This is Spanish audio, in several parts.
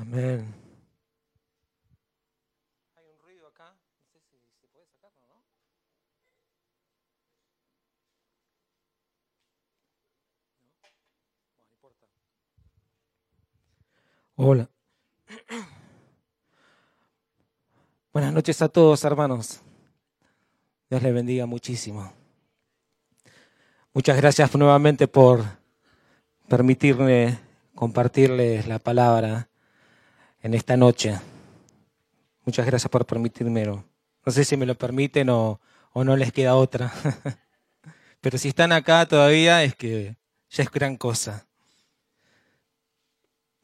Amén. Hay un ruido acá. No sé si se puede sacar o no. No, no importa. Hola. Buenas noches a todos, hermanos. Dios les bendiga muchísimo. Muchas gracias nuevamente por permitirme compartirles la palabra en esta noche. Muchas gracias por permitírmelo. No sé si me lo permiten o, o no les queda otra. Pero si están acá todavía es que ya es gran cosa.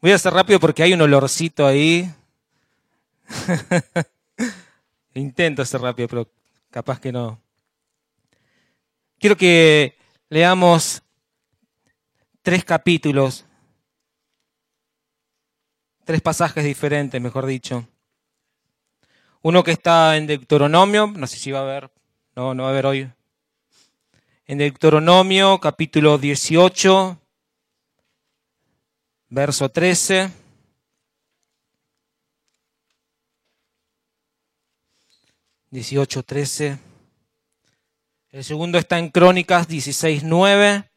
Voy a hacer rápido porque hay un olorcito ahí. Intento hacer rápido, pero capaz que no. Quiero que leamos tres capítulos, tres pasajes diferentes, mejor dicho. Uno que está en Deuteronomio, no sé si va a haber, no, no va a haber hoy. En Deuteronomio, capítulo 18, verso 13. Dieciocho, trece. El segundo está en Crónicas 16, 9.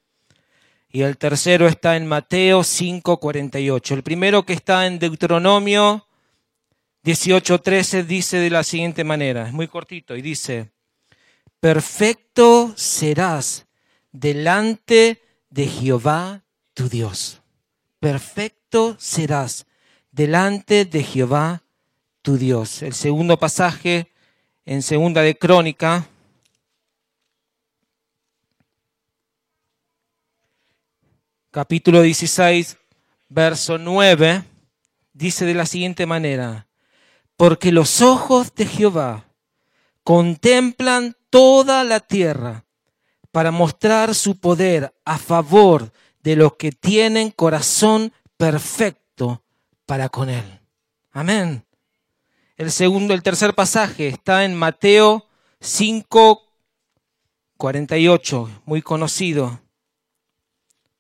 Y el tercero está en Mateo 5, 48. El primero que está en Deuteronomio 18, 13 dice de la siguiente manera, es muy cortito, y dice, perfecto serás delante de Jehová tu Dios. Perfecto serás delante de Jehová tu Dios. El segundo pasaje en segunda de Crónica capítulo 16, verso 9, dice de la siguiente manera, porque los ojos de Jehová contemplan toda la tierra para mostrar su poder a favor de los que tienen corazón perfecto para con él. Amén. El segundo, el tercer pasaje está en Mateo 5, 48, muy conocido.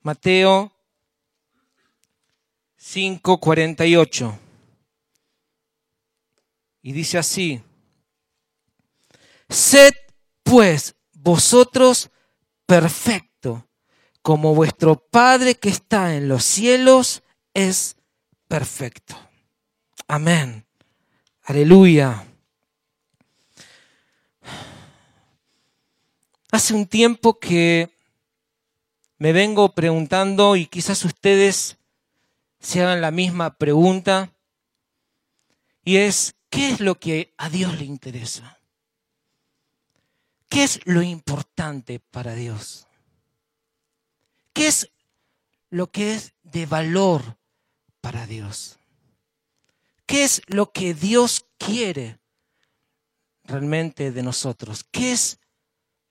Mateo 5:48. Y dice así, sed pues vosotros perfecto, como vuestro Padre que está en los cielos es perfecto. Amén. Aleluya. Hace un tiempo que me vengo preguntando y quizás ustedes se hagan la misma pregunta y es, ¿qué es lo que a Dios le interesa? ¿Qué es lo importante para Dios? ¿Qué es lo que es de valor para Dios? ¿Qué es lo que Dios quiere realmente de nosotros? ¿Qué es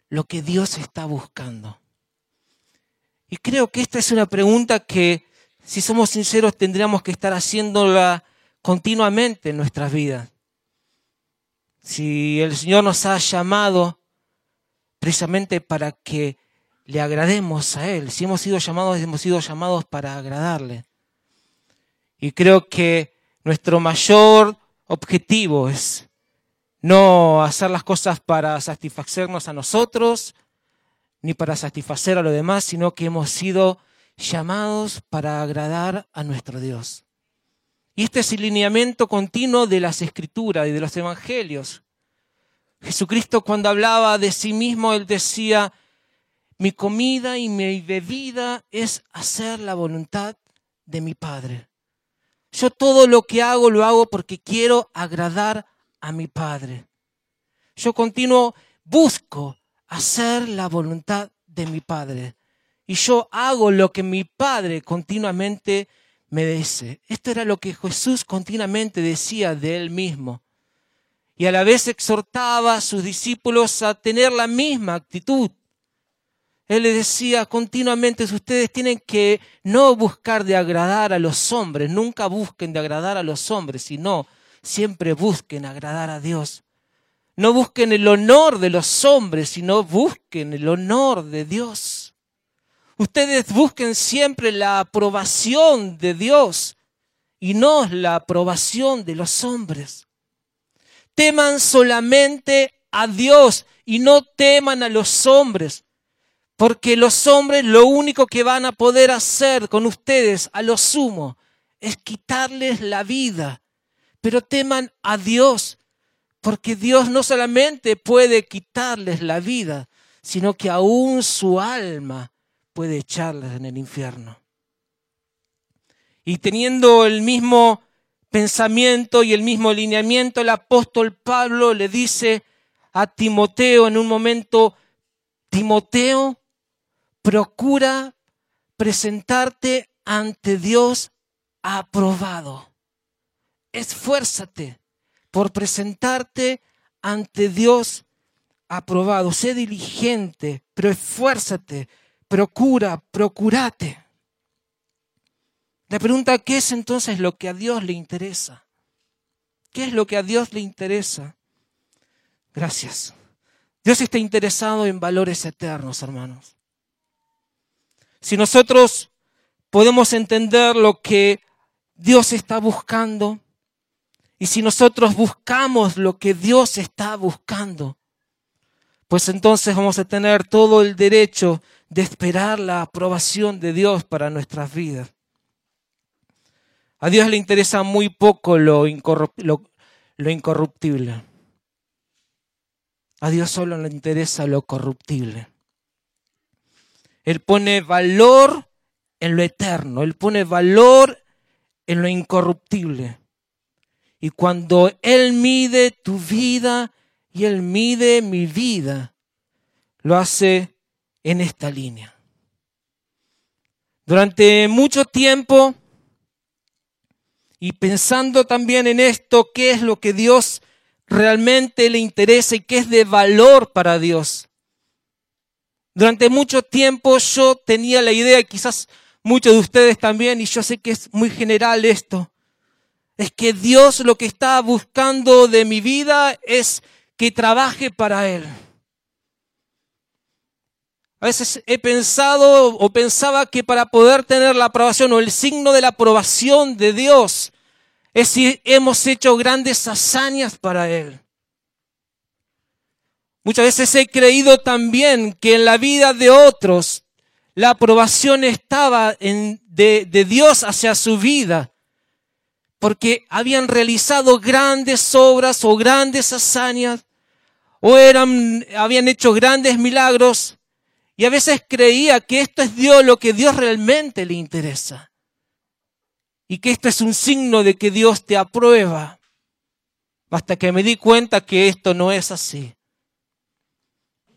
lo que Dios está buscando? Y creo que esta es una pregunta que, si somos sinceros, tendríamos que estar haciéndola continuamente en nuestras vidas. Si el Señor nos ha llamado precisamente para que le agrademos a Él, si hemos sido llamados, hemos sido llamados para agradarle. Y creo que nuestro mayor objetivo es no hacer las cosas para satisfacernos a nosotros, ni para satisfacer a los demás, sino que hemos sido llamados para agradar a nuestro Dios. Y este es el lineamiento continuo de las escrituras y de los evangelios. Jesucristo cuando hablaba de sí mismo, él decía, mi comida y mi bebida es hacer la voluntad de mi Padre. Yo todo lo que hago lo hago porque quiero agradar a mi Padre. Yo continuo, busco hacer la voluntad de mi Padre. Y yo hago lo que mi Padre continuamente me dice. Esto era lo que Jesús continuamente decía de él mismo. Y a la vez exhortaba a sus discípulos a tener la misma actitud. Él les decía continuamente, ustedes tienen que no buscar de agradar a los hombres, nunca busquen de agradar a los hombres, sino siempre busquen agradar a Dios. No busquen el honor de los hombres, sino busquen el honor de Dios. Ustedes busquen siempre la aprobación de Dios y no la aprobación de los hombres. Teman solamente a Dios y no teman a los hombres, porque los hombres lo único que van a poder hacer con ustedes a lo sumo es quitarles la vida. Pero teman a Dios, porque Dios no solamente puede quitarles la vida, sino que aún su alma puede echarles en el infierno. Y teniendo el mismo pensamiento y el mismo lineamiento, el apóstol Pablo le dice a Timoteo en un momento, Timoteo, procura presentarte ante Dios aprobado. Esfuérzate por presentarte ante Dios aprobado. Sé diligente, pero esfuérzate, procura, procurate. La pregunta, ¿qué es entonces lo que a Dios le interesa? ¿Qué es lo que a Dios le interesa? Gracias. Dios está interesado en valores eternos, hermanos. Si nosotros podemos entender lo que Dios está buscando, y si nosotros buscamos lo que Dios está buscando, pues entonces vamos a tener todo el derecho de esperar la aprobación de Dios para nuestras vidas. A Dios le interesa muy poco lo, incorruptible. A Dios solo le interesa lo corruptible. Él pone valor en lo eterno, Él pone valor en lo incorruptible. Y cuando Él mide tu vida y Él mide mi vida, lo hace en esta línea. Durante mucho tiempo, y pensando también en esto, qué es lo que Dios realmente le interesa y qué es de valor para Dios. Durante mucho tiempo yo tenía la idea, quizás muchos de ustedes también, y yo sé que es muy general esto, es que Dios lo que está buscando de mi vida es que trabaje para Él. A veces he pensado o pensaba que para poder tener la aprobación o el signo de la aprobación de Dios es si hemos hecho grandes hazañas para Él. Muchas veces he creído también que en la vida de otros la aprobación estaba en, de, de Dios hacia su vida, porque habían realizado grandes obras o grandes hazañas, o eran, habían hecho grandes milagros, y a veces creía que esto es Dios lo que Dios realmente le interesa. Y que esto es un signo de que Dios te aprueba. Hasta que me di cuenta que esto no es así.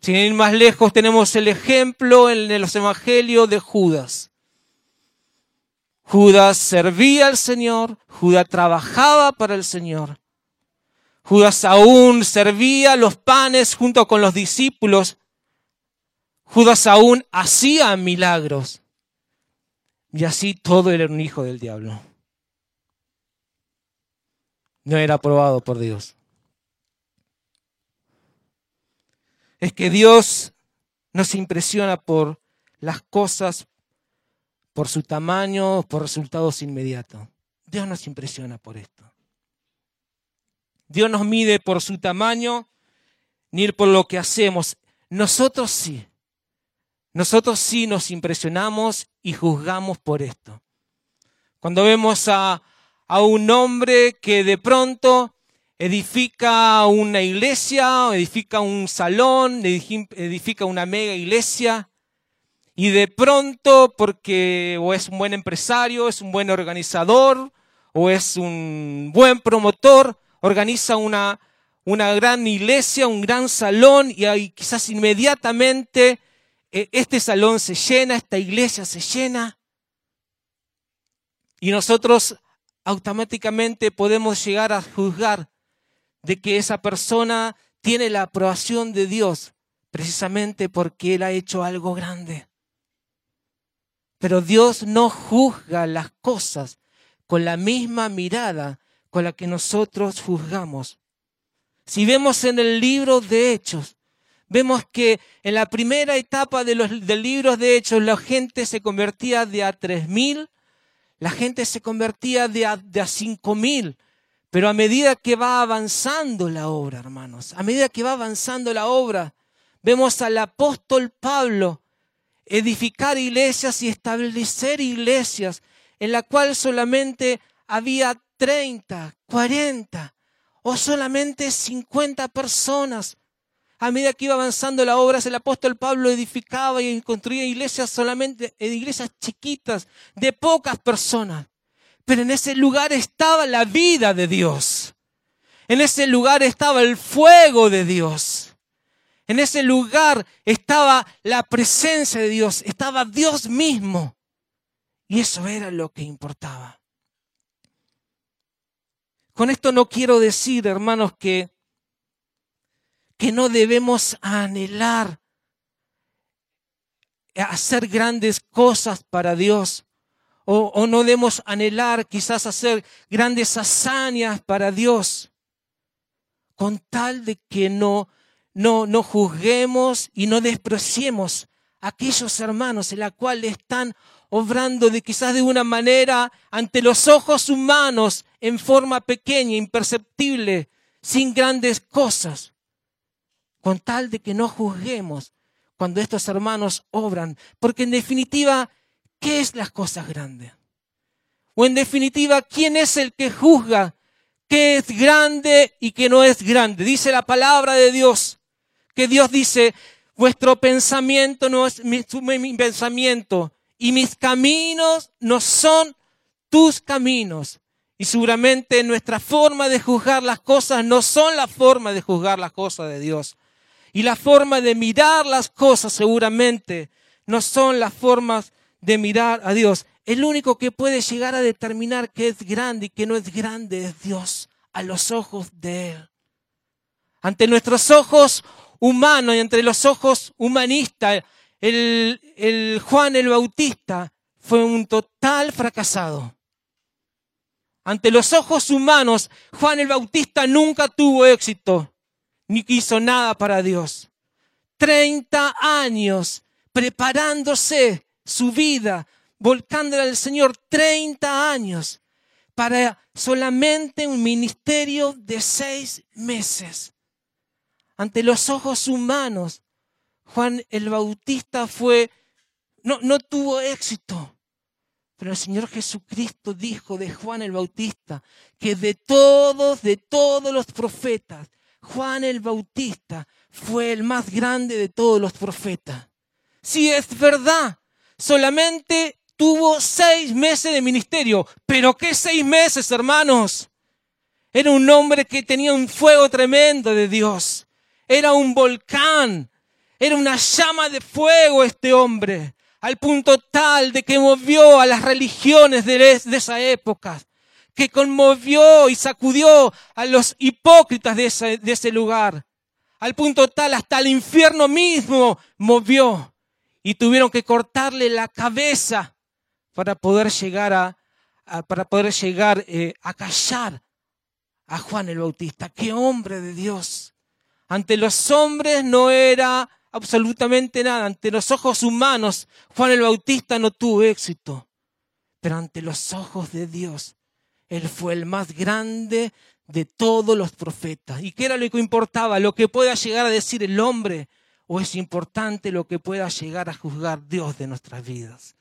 Sin ir más lejos, tenemos el ejemplo en los evangelios de Judas. Judas servía al Señor, Judas trabajaba para el Señor. Judas aún servía los panes junto con los discípulos. Judas aún hacía milagros. Y así todo era un hijo del diablo. No era aprobado por Dios. es que Dios nos impresiona por las cosas, por su tamaño, por resultados inmediatos. Dios nos impresiona por esto. Dios nos mide por su tamaño, ni por lo que hacemos. Nosotros sí. Nosotros sí nos impresionamos y juzgamos por esto. Cuando vemos a, a un hombre que de pronto edifica una iglesia, edifica un salón, edifica una mega iglesia, y de pronto, porque o es un buen empresario, es un buen organizador, o es un buen promotor, organiza una, una gran iglesia, un gran salón, y ahí quizás inmediatamente eh, este salón se llena, esta iglesia se llena, y nosotros automáticamente podemos llegar a juzgar de que esa persona tiene la aprobación de Dios precisamente porque Él ha hecho algo grande. Pero Dios no juzga las cosas con la misma mirada con la que nosotros juzgamos. Si vemos en el libro de Hechos, vemos que en la primera etapa de los, del libro de Hechos la gente se convertía de a tres mil, la gente se convertía de a, de a cinco mil. Pero a medida que va avanzando la obra, hermanos, a medida que va avanzando la obra, vemos al apóstol Pablo edificar iglesias y establecer iglesias en la cual solamente había 30, 40 o solamente 50 personas. A medida que iba avanzando la obra, el apóstol Pablo edificaba y construía iglesias solamente, iglesias chiquitas, de pocas personas. Pero en ese lugar estaba la vida de Dios. En ese lugar estaba el fuego de Dios. En ese lugar estaba la presencia de Dios, estaba Dios mismo. Y eso era lo que importaba. Con esto no quiero decir, hermanos, que, que no debemos anhelar hacer grandes cosas para Dios. O, no debemos anhelar quizás hacer grandes hazañas para Dios. Con tal de que no, no, no juzguemos y no despreciemos a aquellos hermanos en la cual están obrando de quizás de una manera ante los ojos humanos en forma pequeña, imperceptible, sin grandes cosas, con tal de que no juzguemos cuando estos hermanos obran, porque en definitiva, ¿qué es las cosas grandes? O en definitiva, ¿quién es el que juzga qué es grande y qué no es grande? Dice la palabra de Dios, que Dios dice, vuestro pensamiento no es mi, mi pensamiento, y mis caminos no son tus caminos. Y seguramente nuestra forma de juzgar las cosas no son la forma de juzgar las cosas de Dios. Y la forma de mirar las cosas seguramente no son las formas de mirar a Dios. El único que puede llegar a determinar qué es grande y qué no es grande es Dios a los ojos de Él. Ante nuestros ojos humanos y entre los ojos humanistas, el, Juan el Bautista fue un total fracasado. Ante los ojos humanos, Juan el Bautista nunca tuvo éxito, ni quiso nada para Dios. Treinta años preparándose su vida, volcándola al Señor, treinta años para solamente un ministerio de seis meses. Ante los ojos humanos, Juan el Bautista fue, no, no tuvo éxito. Pero el Señor Jesucristo dijo de Juan el Bautista que de todos, de todos los profetas, Juan el Bautista fue el más grande de todos los profetas. Sí, es verdad, solamente tuvo seis meses de ministerio. Pero ¿qué seis meses, hermanos? Era un hombre que tenía un fuego tremendo de Dios. Era un volcán. Era una llama de fuego este hombre, al punto tal de que movió a las religiones de, esa época, que conmovió y sacudió a los hipócritas de ese, lugar, al punto tal hasta el infierno mismo movió y tuvieron que cortarle la cabeza para poder llegar a, para poder llegar eh, a callar a Juan el Bautista. ¡Qué hombre de Dios! Ante los hombres no era absolutamente nada. Ante los ojos humanos, Juan el Bautista no tuvo éxito. Pero ante los ojos de Dios, Él fue el más grande de todos los profetas. ¿Y qué era lo que importaba? Lo que pueda llegar a decir el hombre. ¿O es importante lo que pueda llegar a juzgar Dios de nuestras vidas?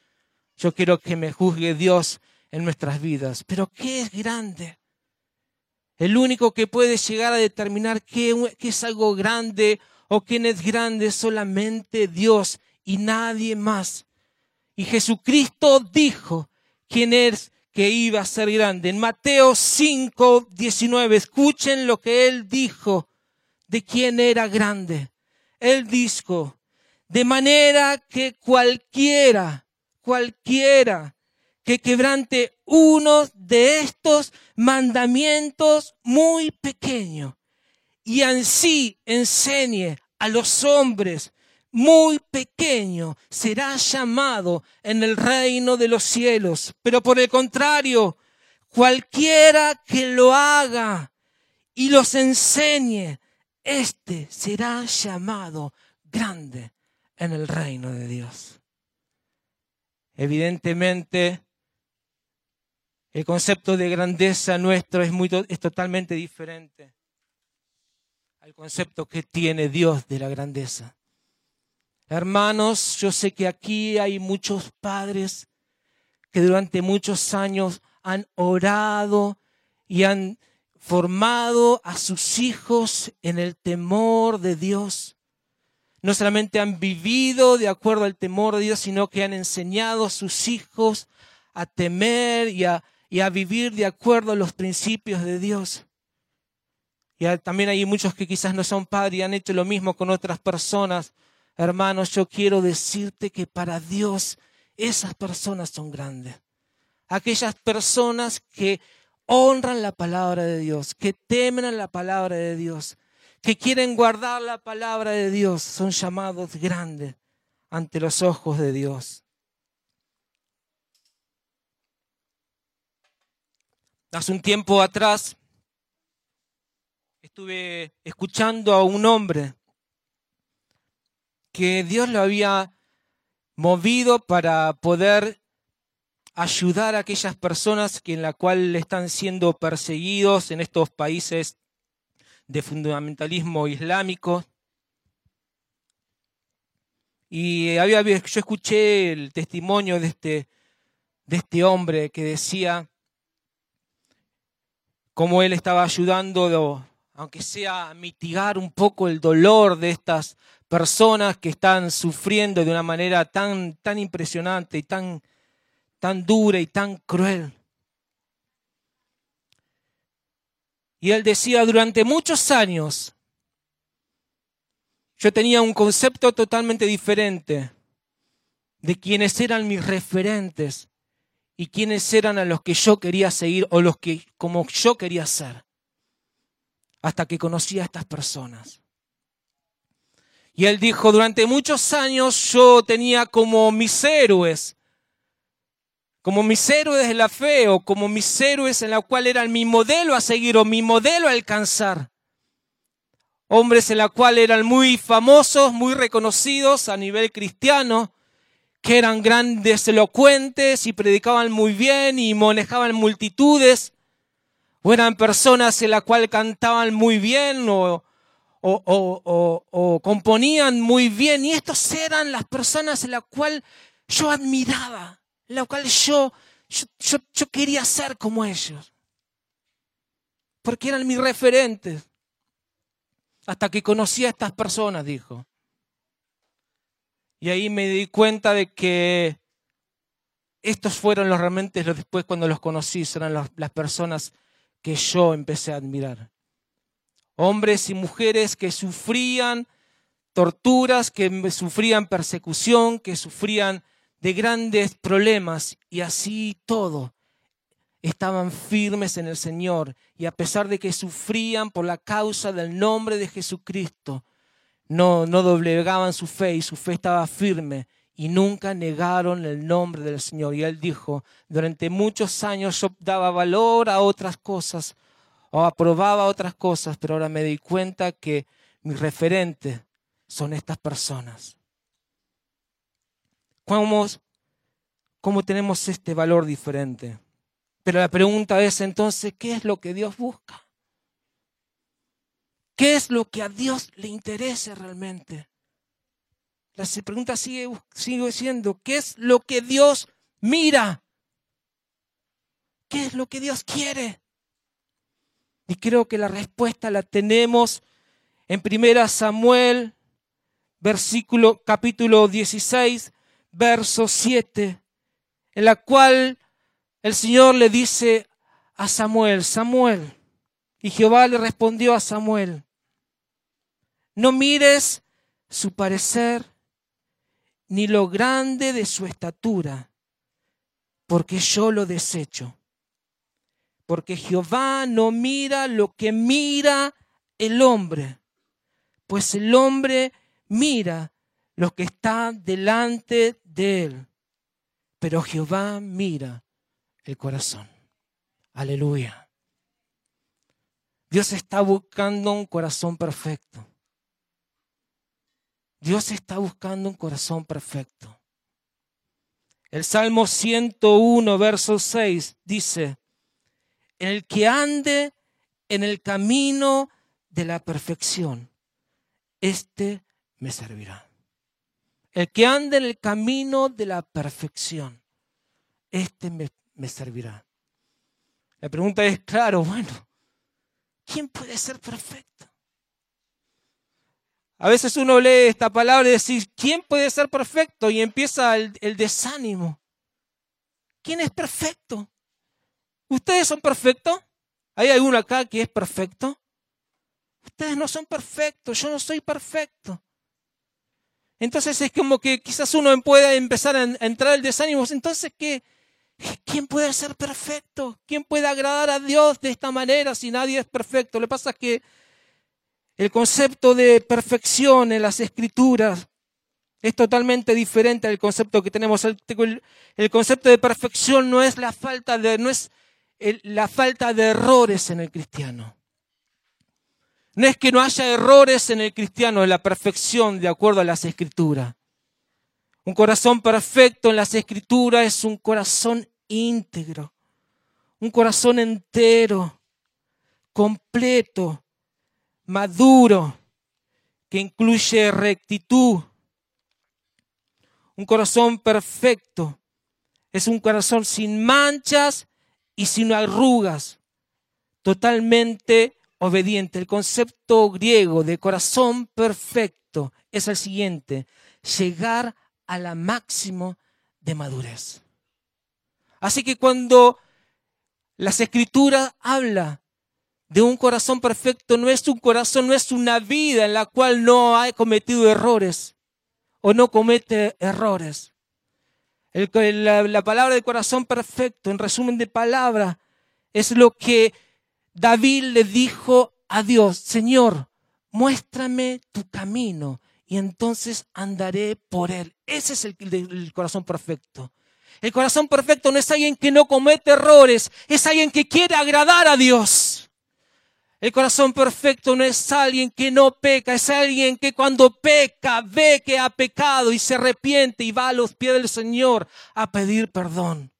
Yo quiero que me juzgue Dios en nuestras vidas. Pero ¿qué es grande? El único que puede llegar a determinar qué, es algo grande o quien es grande solamente Dios y nadie más. Y Jesucristo dijo quién es que iba a ser grande. En Mateo 5, 19, escuchen lo que él dijo de quién era grande. Él dijo, de manera que cualquiera, cualquiera que quebrante uno de estos mandamientos muy pequeños y así enseñe a los hombres muy pequeño será llamado en el reino de los cielos. Pero por el contrario, cualquiera que lo haga y los enseñe, éste será llamado grande en el reino de Dios. Evidentemente, El concepto de grandeza nuestro es, muy, es totalmente diferente al concepto que tiene Dios de la grandeza. Hermanos, yo sé que aquí hay muchos padres que durante muchos años han orado y han formado a sus hijos en el temor de Dios. No solamente han vivido de acuerdo al temor de Dios, sino que han enseñado a sus hijos a temer y a, vivir de acuerdo a los principios de Dios. Y también hay muchos que quizás no son padres y han hecho lo mismo con otras personas. Hermanos, yo quiero decirte que para Dios esas personas son grandes. Aquellas personas que honran la palabra de Dios, que temen a la palabra de Dios, que quieren guardar la palabra de Dios, son llamados grandes ante los ojos de Dios. Hace un tiempo atrás estuve escuchando a un hombre que Dios lo había movido para poder ayudar a aquellas personas que en la cual están siendo perseguidos en estos países de fundamentalismo islámico. Y había, yo escuché el testimonio de este, de este hombre que decía cómo él estaba ayudando, aunque sea a mitigar un poco el dolor de estas personas que están sufriendo de una manera tan, tan impresionante y tan, tan dura y tan cruel. Y él decía, durante muchos años yo tenía un concepto totalmente diferente de quiénes eran mis referentes y quiénes eran a los que yo quería seguir o los que como yo quería ser. Hasta que conocí a estas personas. Y él dijo, durante muchos años yo tenía como mis héroes como mis héroes de la fe o como mis héroes en la cual eran mi modelo a seguir o mi modelo a alcanzar. Hombres en la cual eran muy famosos, muy reconocidos a nivel cristiano, que eran grandes elocuentes y predicaban muy bien y manejaban multitudes, o eran personas en la cual cantaban muy bien o, o, o componían muy bien. Y estos eran las personas en la cual yo admiraba la cual yo, yo, yo quería ser como ellos. Porque eran mis referentes. Hasta que conocí a estas personas, dijo. Y ahí me di cuenta de que estos fueron los realmente los después cuando los conocí, eran las personas que yo empecé a admirar. Hombres y mujeres que sufrían torturas, que sufrían persecución, que sufrían de grandes problemas y así todo estaban firmes en el Señor y a pesar de que sufrían por la causa del nombre de Jesucristo, no, doblegaban su fe y su fe estaba firme y nunca negaron el nombre del Señor. Y él dijo, durante muchos años yo daba valor a otras cosas o aprobaba otras cosas, pero ahora me di cuenta que mi referente son estas personas. ¿Cómo, ¿Cómo tenemos este valor diferente? Pero la pregunta es entonces, ¿qué es lo que Dios busca? ¿Qué es lo que a Dios le interesa realmente? La pregunta sigue, sigue siendo, ¿qué es lo que Dios mira? ¿Qué es lo que Dios quiere? Y creo que la respuesta la tenemos en 1 Samuel, versículo capítulo 16, verso 7, en la cual el Señor le dice a Samuel, Samuel, y Jehová le respondió a Samuel, no mires su parecer ni lo grande de su estatura, porque yo lo desecho. Porque Jehová no mira lo que mira el hombre, pues el hombre mira lo que está delante de él. Pero Jehová mira el corazón. Aleluya. Dios está buscando un corazón perfecto. Dios está buscando un corazón perfecto. El Salmo 101, verso 6 dice, el que ande en el camino de la perfección, este me servirá. El que ande en el camino de la perfección, este me, me servirá. La pregunta es, claro, bueno, ¿quién puede ser perfecto? A veces uno lee esta palabra y dice, ¿quién puede ser perfecto? Y empieza el, desánimo. ¿Quién es perfecto? ¿Ustedes son perfectos? ¿Hay alguno acá que es perfecto? Ustedes no son perfectos, yo no soy perfecto. Entonces es como que quizás uno pueda empezar a entrar el desánimo. Entonces, ¿qué? ¿quién puede ser perfecto? ¿Quién puede agradar a Dios de esta manera si nadie es perfecto? Lo que pasa es que el concepto de perfección en las escrituras es totalmente diferente al concepto que tenemos. El, concepto de perfección no es la falta de, no es la falta de errores en el cristiano. No es que no haya errores en el cristiano, en la perfección de acuerdo a las escrituras. Un corazón perfecto en las escrituras es un corazón íntegro, un corazón entero, completo, maduro, que incluye rectitud. Un corazón perfecto es un corazón sin manchas y sin arrugas, totalmente obediente. El concepto griego de corazón perfecto es el siguiente, llegar a la máximo de madurez. Así que cuando las escrituras habla de un corazón perfecto, no es un corazón, no es una vida en la cual no ha cometido errores o no comete errores. la, la palabra de corazón perfecto, en resumen de palabra, es lo que David le dijo a Dios, Señor, muéstrame tu camino y entonces andaré por él. Ese es el, corazón perfecto. El corazón perfecto no es alguien que no comete errores, es alguien que quiere agradar a Dios. El corazón perfecto no es alguien que no peca, es alguien que cuando peca ve que ha pecado y se arrepiente y va a los pies del Señor a pedir perdón.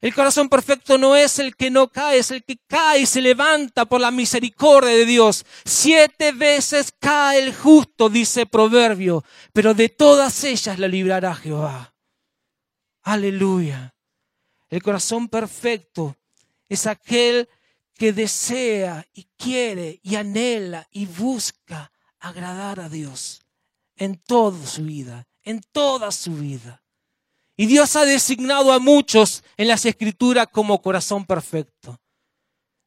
El corazón perfecto no es el que no cae, es el que cae y se levanta por la misericordia de Dios. Siete veces cae el justo, dice Proverbio, pero de todas ellas la librará Jehová. Aleluya. El corazón perfecto es aquel que desea y quiere y anhela y busca agradar a Dios en toda su vida, en toda su vida. Y Dios ha designado a muchos en las escrituras como corazón perfecto.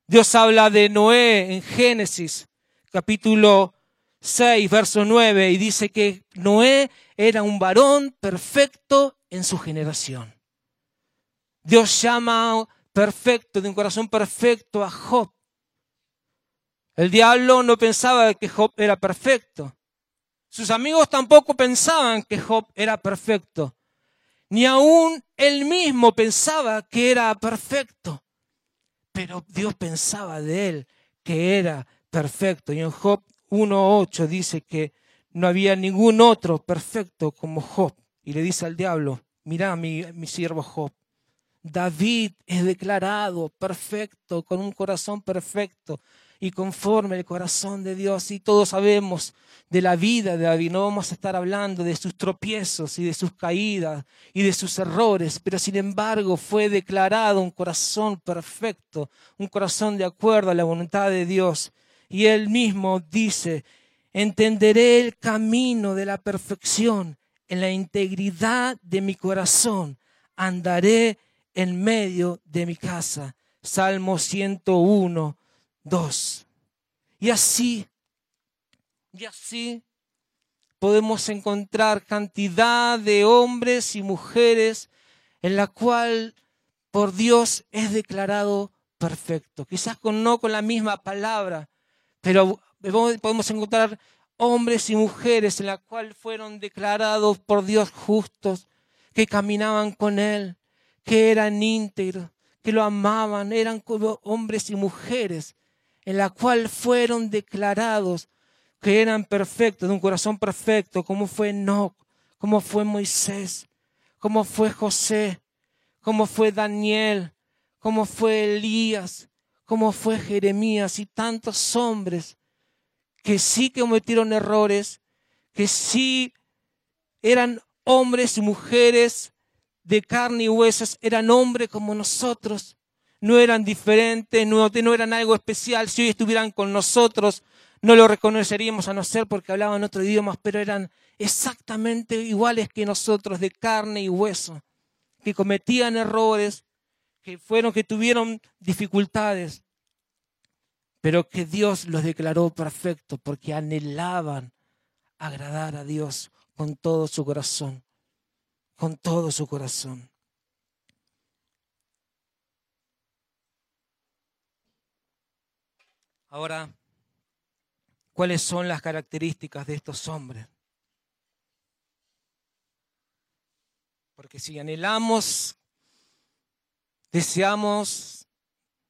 Dios habla de Noé en Génesis capítulo 6, verso 9, y dice que Noé era un varón perfecto en su generación. Dios llama perfecto, de un corazón perfecto a Job. El diablo no pensaba que Job era perfecto. Sus amigos tampoco pensaban que Job era perfecto ni aún él mismo pensaba que era perfecto. Pero Dios pensaba de él que era perfecto. Y en Job 1.8 dice que no había ningún otro perfecto como Job. Y le dice al diablo, mira mi, mi siervo Job. David es declarado perfecto, con un corazón perfecto y conforme el corazón de Dios. Y todos sabemos de la vida de David. No vamos a estar hablando de sus tropiezos y de sus caídas y de sus errores, pero sin embargo fue declarado un corazón perfecto, un corazón de acuerdo a la voluntad de Dios. Y él mismo dice, entenderé el camino de la perfección en la integridad de mi corazón, andaré en medio de mi casa. Salmo 101, dos. Y así, y así podemos encontrar cantidad de hombres y mujeres en la cual por Dios es declarado perfecto. Quizás con, no con la misma palabra, pero podemos encontrar hombres y mujeres en la cual fueron declarados por Dios justos, que caminaban con Él, que eran íntegros, que lo amaban, eran como hombres y mujeres en la cual fueron declarados que eran perfectos, de un corazón perfecto, como fue Enoch, como fue Moisés, como fue José, como fue Daniel, como fue Elías, como fue Jeremías y tantos hombres que sí cometieron errores, que sí eran hombres y mujeres de carne y huesos, eran hombres como nosotros, no eran diferentes, no, no eran algo especial. Si hoy estuvieran con nosotros, no lo reconoceríamos a no ser porque hablaban otro idioma, pero eran exactamente iguales que nosotros, de carne y hueso, que cometían errores, que fueron, que tuvieron dificultades, pero que Dios los declaró perfectos porque anhelaban agradar a Dios con todo su corazón, con todo su corazón. Ahora, ¿cuáles son las características de estos hombres? Porque si anhelamos, deseamos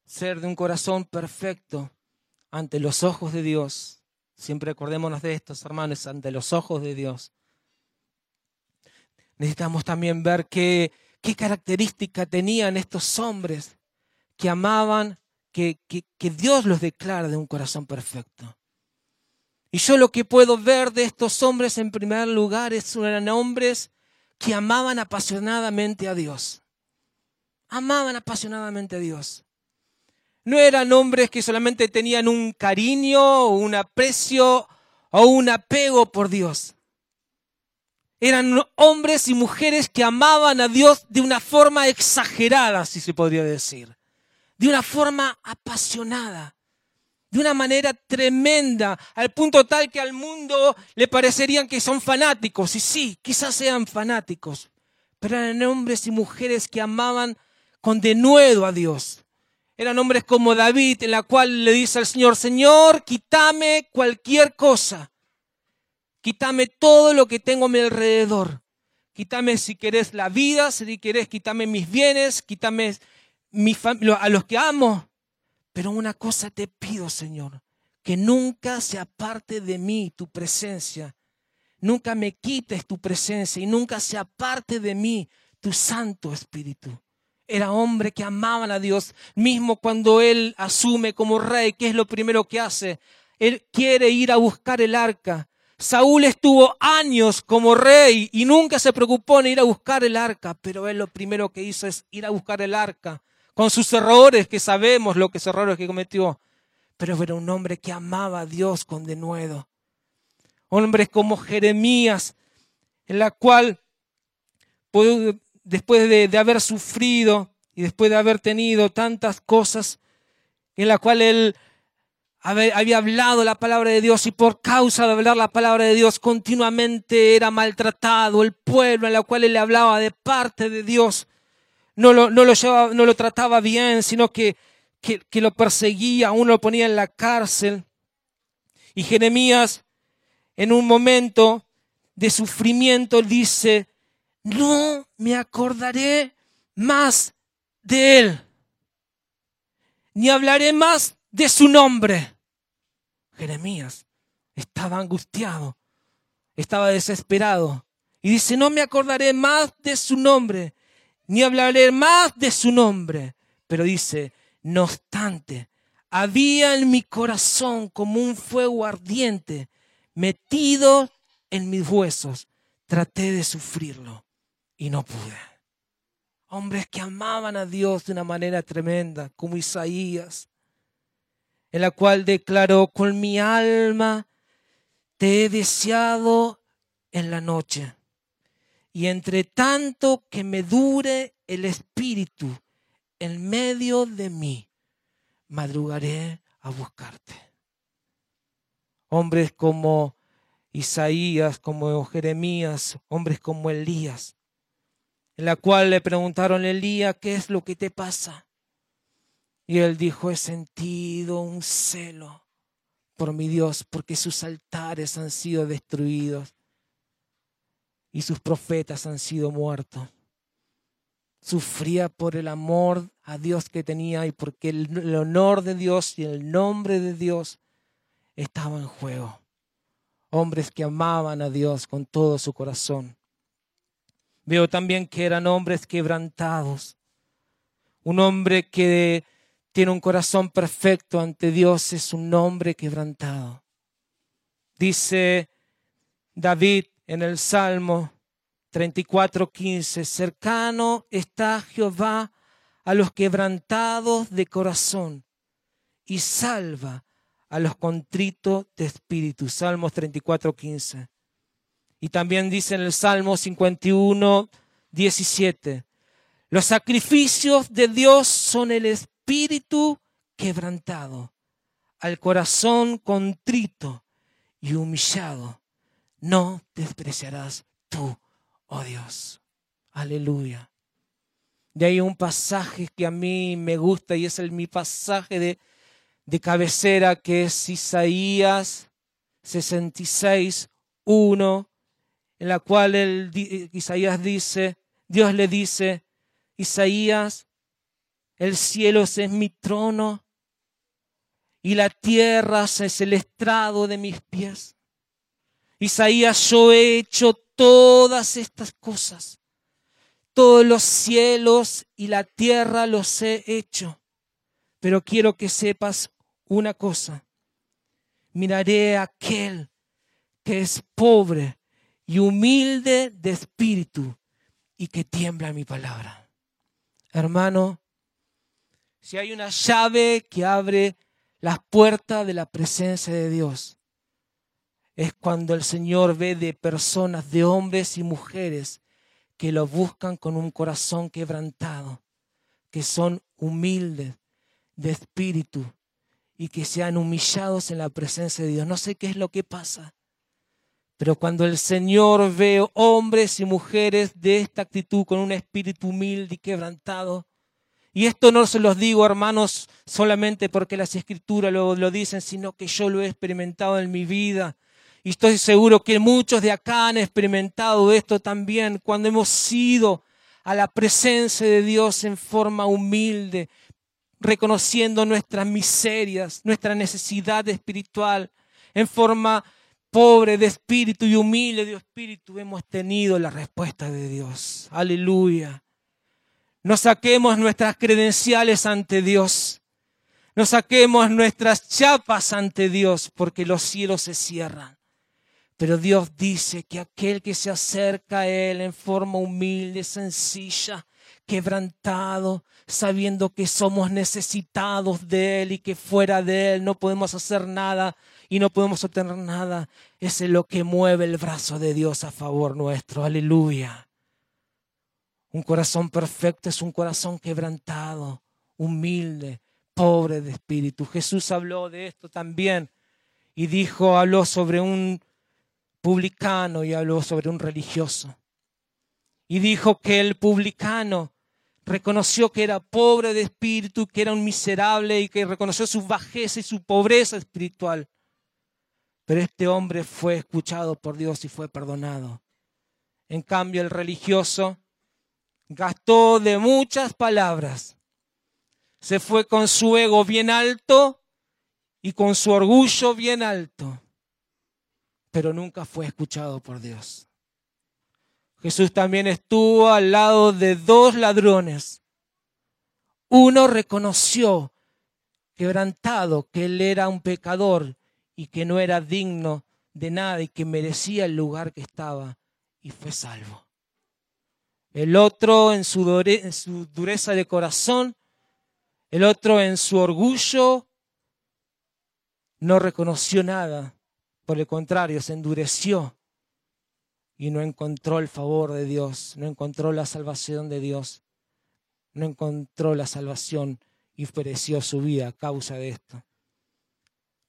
ser de un corazón perfecto ante los ojos de Dios, siempre acordémonos de estos hermanos, ante los ojos de Dios, necesitamos también ver qué, qué característica tenían estos hombres que amaban que, Dios los declara de un corazón perfecto. Y yo lo que puedo ver de estos hombres en primer lugar es eran hombres que amaban apasionadamente a Dios. Amaban apasionadamente a Dios. No eran hombres que solamente tenían un cariño, un aprecio o un apego por Dios. Eran hombres y mujeres que amaban a Dios de una forma exagerada, si se podría decir de una forma apasionada, de una manera tremenda, al punto tal que al mundo le parecerían que son fanáticos. Y sí, quizás sean fanáticos, pero eran hombres y mujeres que amaban con denuedo a Dios. Eran hombres como David, en la cual le dice al Señor, Señor, quítame cualquier cosa. Quítame todo lo que tengo a mi alrededor. Quítame si querés la vida, si querés, quítame mis bienes, quítame a los que amo. Pero una cosa te pido, Señor, que nunca se aparte de mí tu presencia. Nunca me quites tu presencia y nunca se aparte de mí tu Santo Espíritu. Era hombre que amaban a Dios, mismo cuando él asume como rey, ¿qué es lo primero que hace? Él quiere ir a buscar el arca. Saúl estuvo años como rey y nunca se preocupó en ir a buscar el arca, pero él lo primero que hizo es ir a buscar el arca con sus errores, que sabemos lo que es errores que cometió, pero era un hombre que amaba a Dios con denuedo. Hombres como Jeremías, en la cual, después de, haber sufrido y después de haber tenido tantas cosas, en la cual él había hablado la palabra de Dios y por causa de hablar la palabra de Dios continuamente era maltratado el pueblo en la cual él le hablaba de parte de Dios no lo, no lo, llevaba, no lo trataba bien, sino que, que, que lo perseguía, aún lo ponía en la cárcel. Y Jeremías, en un momento de sufrimiento, dice, no me acordaré más de él, ni hablaré más de su nombre. Jeremías estaba angustiado, estaba desesperado. Y dice, no me acordaré más de su nombre, ni hablaré más de su nombre. Pero dice, no obstante, había en mi corazón como un fuego ardiente metido en mis huesos. Traté de sufrirlo y no pude. Hombres que amaban a Dios de una manera tremenda, como Isaías, en la cual declaró, con mi alma te he deseado en la noche y entre tanto que me dure el espíritu en medio de mí, madrugaré a buscarte. Hombres como Isaías, como Jeremías, hombres como Elías, en la cual le preguntaron Elías, ¿qué es lo que te pasa? Y él dijo, he sentido un celo por mi Dios, porque sus altares han sido destruidos y sus profetas han sido muertos. Sufría por el amor a Dios que tenía y porque el, honor de Dios y el nombre de Dios estaba en juego. Hombres que amaban a Dios con todo su corazón. Veo también que eran hombres quebrantados. Un hombre que tiene un corazón perfecto ante Dios es un hombre quebrantado. Dice David en el Salmo 34:15, cercano está Jehová a los quebrantados de corazón y salva a los contritos de espíritu. Salmos 34:15. Y también dice en el Salmo 51, 17, los sacrificios de Dios son el espíritu quebrantado, al corazón contrito y humillado. No despreciarás tú, oh Dios. Aleluya. De ahí un pasaje que a mí me gusta y es el, mi pasaje de, de cabecera que es Isaías 66, 1 en la cual el, Isaías dice, Dios le dice, Isaías, el cielo es mi trono y la tierra es el estrado de mis pies. Isaías, yo he hecho todas estas cosas. Todos los cielos y la tierra los he hecho. Pero quiero que sepas una cosa. Miraré a aquel que es pobre y humilde de espíritu y que tiembla mi palabra. Hermano, si hay una llave que abre las puertas de la presencia de Dios, es cuando el Señor ve de personas, de hombres y mujeres que lo buscan con un corazón quebrantado, que son humildes de espíritu y que sean humillados en la presencia de Dios. No sé qué es lo que pasa, pero cuando el Señor ve hombres y mujeres de esta actitud con un espíritu humilde y quebrantado, y esto no se los digo, hermanos, solamente porque las escrituras lo, dicen, sino que yo lo he experimentado en mi vida. Y estoy seguro que muchos de acá han experimentado esto también, cuando hemos ido a la presencia de Dios en forma humilde, reconociendo nuestras miserias, nuestra necesidad espiritual, en forma pobre de espíritu y humilde de espíritu, hemos tenido la respuesta de Dios. Aleluya. No saquemos nuestras credenciales ante Dios. No saquemos nuestras chapas ante Dios porque los cielos se cierran. Pero Dios dice que aquel que se acerca a Él en forma humilde, sencilla, quebrantado, sabiendo que somos necesitados de Él y que fuera de Él no podemos hacer nada, y no podemos obtener nada, es lo que mueve el brazo de Dios a favor nuestro. Aleluya. Un corazón perfecto es un corazón quebrantado, humilde, pobre de espíritu. Jesús habló de esto también y dijo, habló sobre un publicano y habló sobre un religioso. Y dijo que el publicano reconoció que era pobre de espíritu, que era un miserable y que reconoció su bajeza y su pobreza espiritual. Pero este hombre fue escuchado por Dios y fue perdonado. En cambio, el religioso gastó de muchas palabras. Se fue con su ego bien alto y con su orgullo bien alto, pero nunca fue escuchado por Dios. Jesús también estuvo al lado de dos ladrones. Uno reconoció, quebrantado, que él era un pecador y que no era digno de nada y que merecía el lugar que estaba y fue salvo. El otro en su, dureza de corazón, el otro en su orgullo, no reconoció nada. Por el contrario, se endureció y no encontró el favor de Dios, no encontró la salvación de Dios, no encontró la salvación y pereció su vida a causa de esto.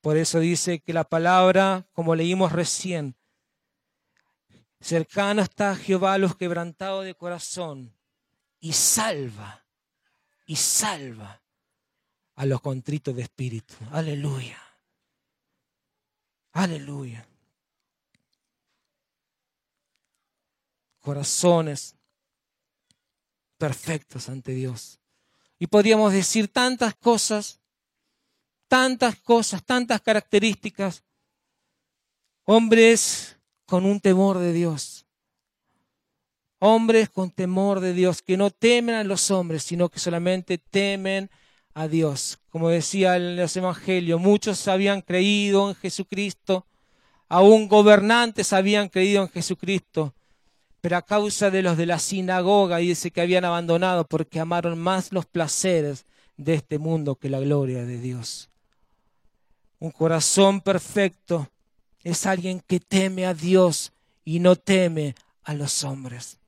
Por eso dice que la palabra, como leímos recién, cercano está Jehová a los quebrantados de corazón y salva, y salva a los contritos de espíritu. Aleluya. Aleluya. Corazones perfectos ante Dios. Y podríamos decir tantas cosas tantas cosas, tantas características. Hombres con un temor de Dios. Hombres con temor de Dios, que no temen a los hombres, sino que solamente temen a Dios. Como decía en los evangelios, muchos habían creído en Jesucristo, aún gobernantes habían creído en Jesucristo, pero a causa de los de la sinagoga dice que habían abandonado porque amaron más los placeres de este mundo que la gloria de Dios. Un corazón perfecto es alguien que teme a Dios y no teme a los hombres.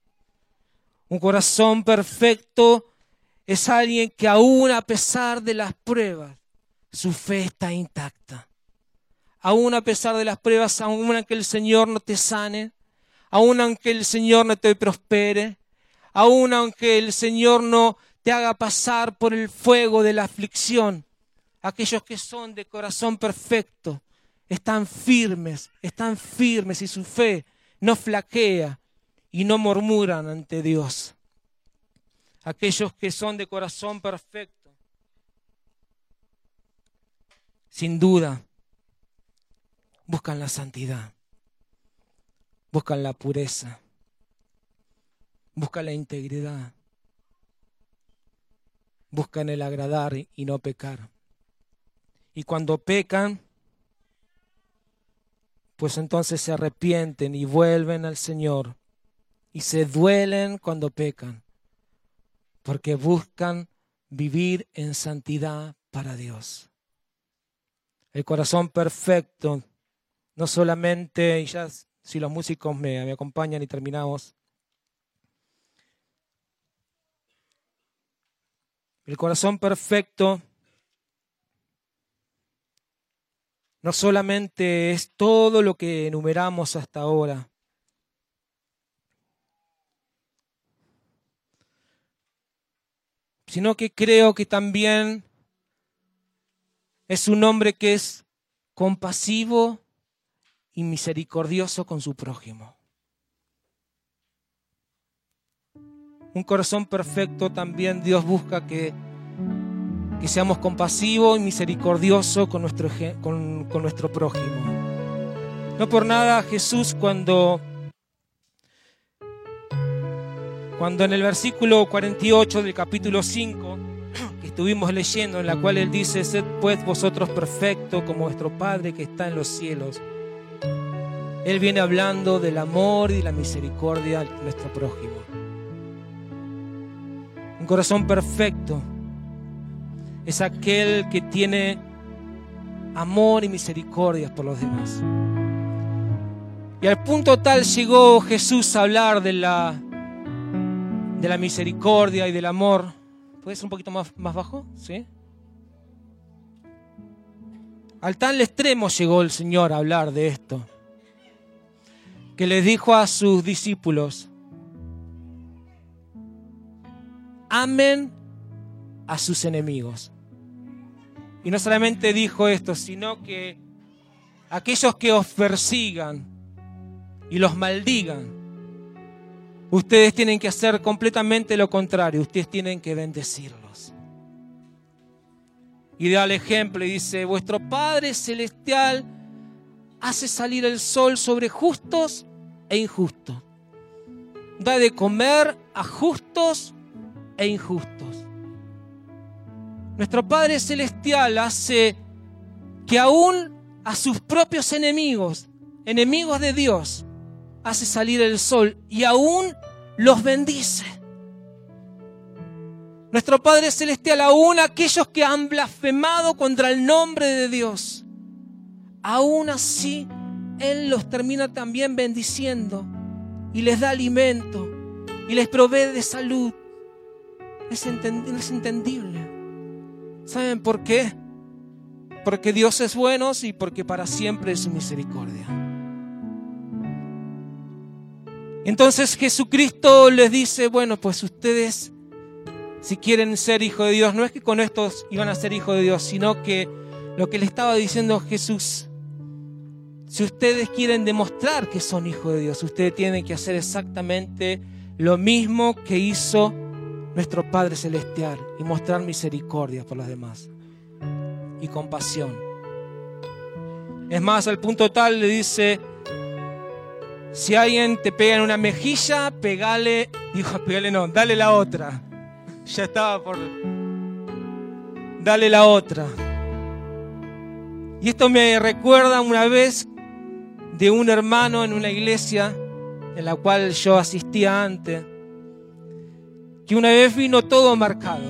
Un corazón perfecto es alguien que aún a pesar de las pruebas, su fe está intacta. Aún a pesar de las pruebas, aún aunque el Señor no te sane, aún aunque el Señor no te prospere, aún aunque el Señor no te haga pasar por el fuego de la aflicción, aquellos que son de corazón perfecto, están firmes, están firmes y su fe no flaquea y no murmuran ante Dios aquellos que son de corazón perfecto. Sin duda, buscan la santidad, buscan la pureza, buscan la integridad, buscan el agradar y no pecar. Y cuando pecan, pues entonces se arrepienten y vuelven al Señor y se duelen cuando pecan porque buscan vivir en santidad para Dios. El corazón perfecto, no solamente, y ya si los músicos me, me acompañan y terminamos, el corazón perfecto no solamente es todo lo que enumeramos hasta ahora, sino que creo que también es un hombre que es compasivo y misericordioso con su prójimo. Un corazón perfecto también Dios busca que, que seamos compasivos y misericordiosos con nuestro, con, con nuestro prójimo. No por nada Jesús cuando cuando en el versículo 48 del capítulo 5, que estuvimos leyendo, en la cual Él dice, sed pues vosotros perfectos como vuestro Padre que está en los cielos. Él viene hablando del amor y la misericordia de nuestro prójimo. Un corazón perfecto es aquel que tiene amor y misericordia por los demás. Y al punto tal llegó Jesús a hablar de la de la misericordia y del amor. ¿Puede ser un poquito más, más bajo? ¿Sí? Al tal extremo llegó el Señor a hablar de esto, que les dijo a sus discípulos, amen a sus enemigos. Y no solamente dijo esto, sino que aquellos que os persigan y los maldigan, Ustedes tienen que hacer completamente lo contrario, ustedes tienen que bendecirlos. Y da el ejemplo y dice, vuestro Padre Celestial hace salir el sol sobre justos e injustos. Da de comer a justos e injustos. Nuestro Padre Celestial hace que aún a sus propios enemigos, enemigos de Dios, hace salir el sol y aún los bendice. Nuestro Padre Celestial, aún aquellos que han blasfemado contra el nombre de Dios, aún así Él los termina también bendiciendo y les da alimento y les provee de salud. Es, entendible. ¿Saben por qué? Porque Dios es bueno y porque para siempre es su misericordia. Entonces Jesucristo les dice, bueno, pues ustedes, si quieren ser hijo de Dios, no es que con estos iban a ser hijo de Dios, sino que lo que le estaba diciendo Jesús, si ustedes quieren demostrar que son hijos de Dios, ustedes tienen que hacer exactamente lo mismo que hizo nuestro Padre Celestial y mostrar misericordia por los demás y compasión. Es más, al punto tal le dice, Si alguien te pega en una mejilla, pegale, dijo, pegale no, dale la otra. Ya estaba por... Dale la otra. Y esto me recuerda una vez de un hermano en una iglesia en la cual yo asistía antes, que una vez vino todo marcado.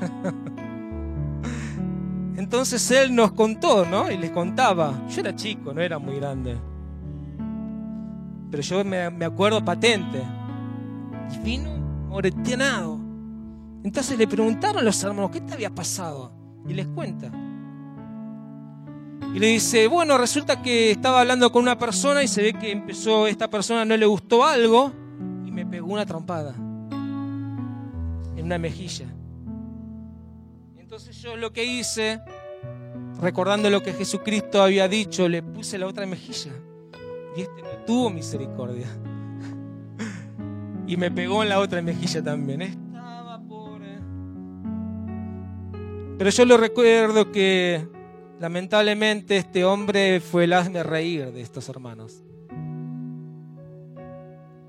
Entonces él nos contó, ¿no? Y les contaba. Yo era chico, no era muy grande. Pero yo me, acuerdo patente. Y vino moreteado. Entonces le preguntaron a los hermanos, ¿qué te había pasado? Y les cuenta. Y le dice, bueno, resulta que estaba hablando con una persona y se ve que empezó, esta persona no le gustó algo y me pegó una trompada en una mejilla. Entonces yo lo que hice, recordando lo que Jesucristo había dicho, le puse la otra mejilla. Y este no tuvo misericordia. Y me pegó en la otra mejilla también. Estaba pobre. Pero yo lo recuerdo que Lamentablemente este hombre fue el hazme reír de estos hermanos.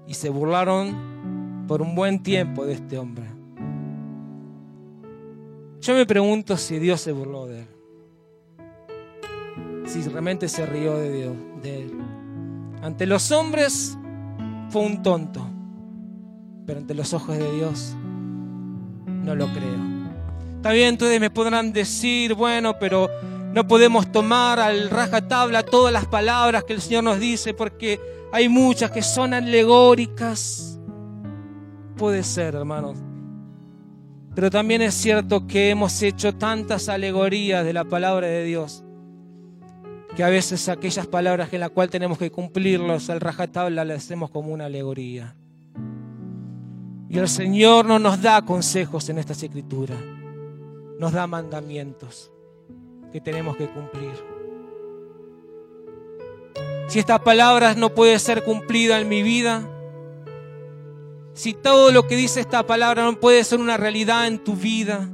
Y se burlaron por un buen tiempo de este hombre. Yo me pregunto si Dios se burló de él. Si realmente se rió de Dios, de él. Ante los hombres fue un tonto, pero ante los ojos de Dios no lo creo. Ustedes me podrán decir, bueno, pero no podemos tomar al rajatabla todas las palabras que el Señor nos dice porque hay muchas que son alegóricas. Puede ser, hermanos. Pero también es cierto que hemos hecho tantas alegorías de la palabra de Dios que a veces aquellas palabras en las cuales tenemos que cumplirlos al rajatabla las hacemos como una alegoría. Y el Señor no nos da consejos en estas escrituras, nos da mandamientos que tenemos que cumplir. Si estas palabras no pueden ser cumplidas en mi vida, si todo lo que dice esta palabra no puede ser una realidad en tu vida,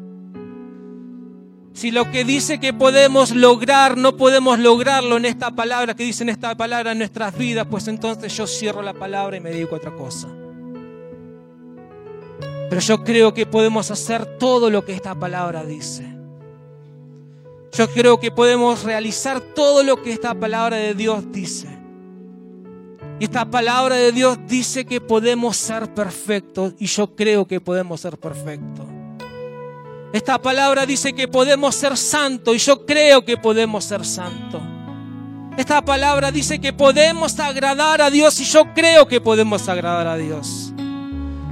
si lo que dice que podemos lograr no podemos lograrlo en esta palabra, que dice en esta palabra en nuestras vidas, pues entonces yo cierro la palabra y me dedico a otra cosa. Pero yo creo que podemos hacer todo lo que esta palabra dice. Yo creo que podemos realizar todo lo que esta palabra de Dios dice. Y esta palabra de Dios dice que podemos ser perfectos y yo creo que podemos ser perfectos. Esta palabra dice que podemos ser santos y yo creo que podemos ser santos. Esta palabra dice que podemos agradar a Dios y yo creo que podemos agradar a Dios.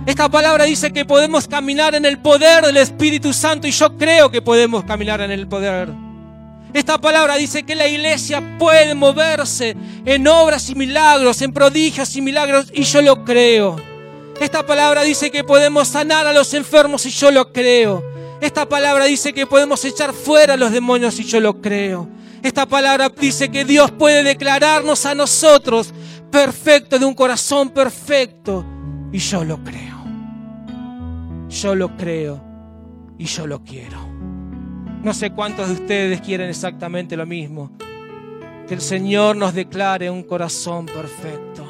Esta palabra dice que podemos caminar en el poder del Espíritu Santo y yo creo que podemos caminar en el poder esta palabra dice que la iglesia puede moverse en obras y milagros, en prodigios y milagros, y yo lo creo. Esta palabra dice que podemos sanar a los enfermos y yo lo creo. Esta palabra dice que podemos echar fuera a los demonios y yo lo creo. Esta palabra dice que Dios puede declararnos a nosotros perfecto, de un corazón perfecto. Y yo lo creo. Yo lo creo y yo lo quiero. No sé cuántos de ustedes quieren exactamente lo mismo. Que el Señor nos declare un corazón perfecto.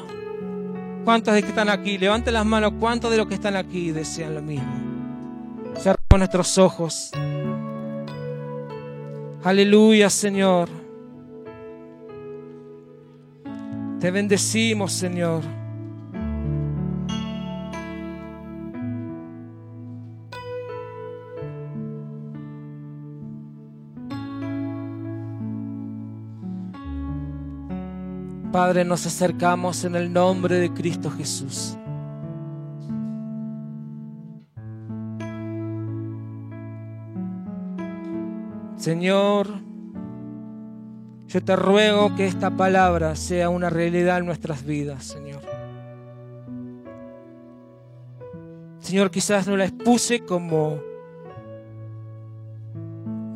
¿Cuántos de que están aquí? Levanten las manos. ¿Cuántos de los que están aquí desean lo mismo? Cerramos nuestros ojos. Aleluya, Señor. Te bendecimos, Señor. Padre, nos acercamos en el nombre de Cristo Jesús. Señor, yo te ruego que esta palabra sea una realidad en nuestras vidas, Señor. Señor, quizás no la expuse como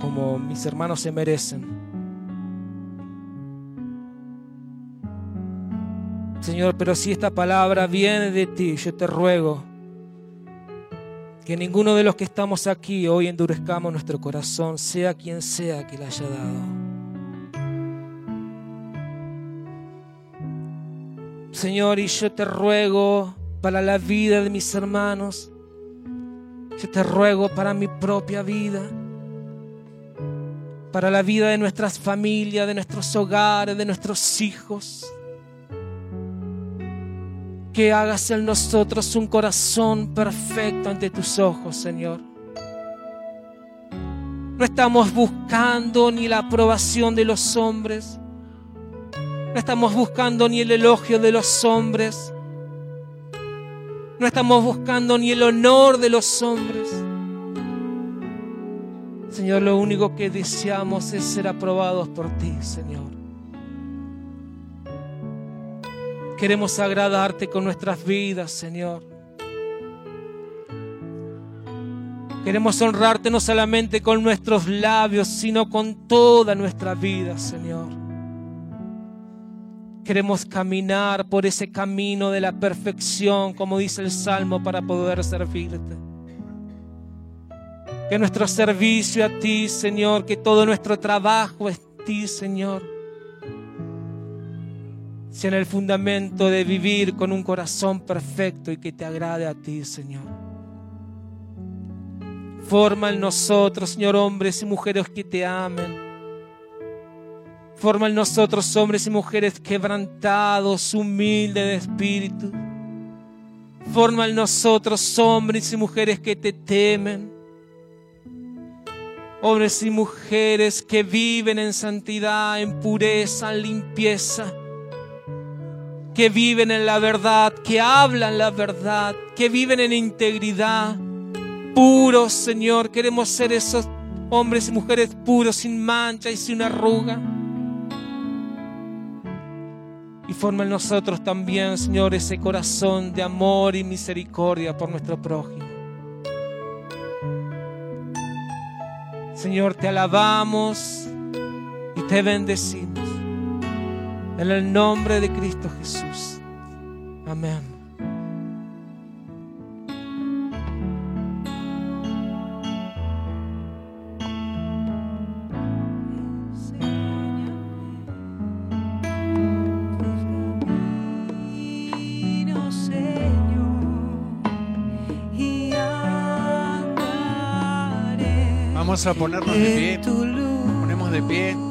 como mis hermanos se merecen. Señor, pero si esta palabra viene de ti, yo te ruego que ninguno de los que estamos aquí hoy endurezcamos nuestro corazón, sea quien sea que la haya dado. Señor, y yo te ruego para la vida de mis hermanos. Yo te ruego para mi propia vida, para la vida de nuestras familias, de nuestros hogares, de nuestros hijos. Que hagas en nosotros un corazón perfecto ante tus ojos, Señor. No estamos buscando ni la aprobación de los hombres. No estamos buscando ni el elogio de los hombres. No estamos buscando ni el honor de los hombres. Señor, lo único que deseamos es ser aprobados por ti, Señor. Queremos agradarte con nuestras vidas, Señor. Queremos honrarte no solamente con nuestros labios, sino con toda nuestra vida, Señor. Queremos caminar por ese camino de la perfección, como dice el Salmo, para poder servirte. Que nuestro servicio a ti, Señor, que todo nuestro trabajo es ti, Señor, en el fundamento de vivir con un corazón perfecto y que te agrade a ti, Señor. Forma en nosotros, Señor, hombres y mujeres que te amen Forma en nosotros hombres y mujeres quebrantados, humildes de espíritu. Forma en nosotros hombres y mujeres que te temen. Hombres y mujeres que viven en santidad, en pureza, en limpieza. Que viven en la verdad, que hablan la verdad, que viven en integridad. Puros, Señor. Queremos ser esos hombres y mujeres puros, sin mancha y sin arruga y forma en nosotros también, Señor, ese corazón de amor y misericordia por nuestro prójimo. Señor, te alabamos y te bendecimos. En el nombre de Cristo Jesús. Amén. a ponernos de pie. Ponemos de pie.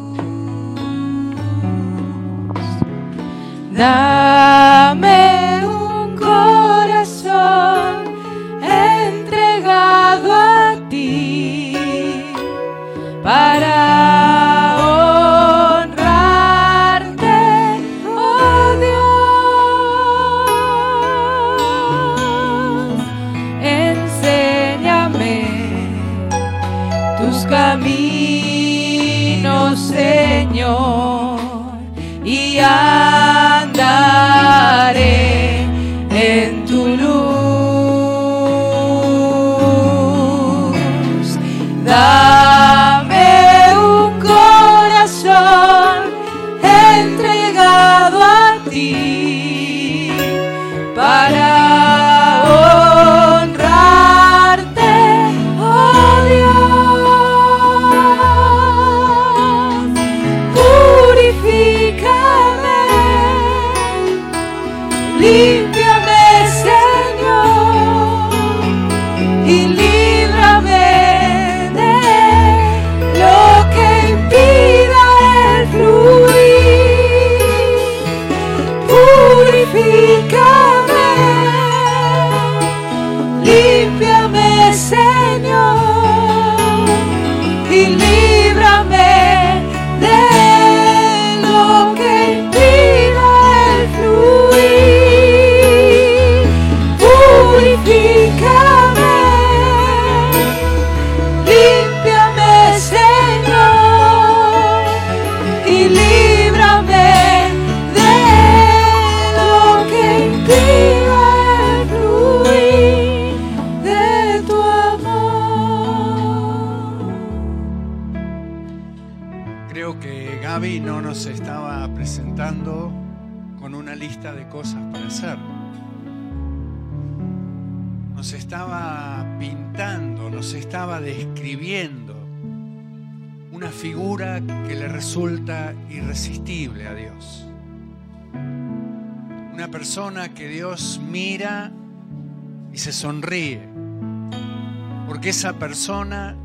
Dame un corazón entregado a ti para lista de cosas para hacer. Nos estaba pintando, nos estaba describiendo una figura que le resulta irresistible a Dios. Una persona que Dios mira y se sonríe, porque esa persona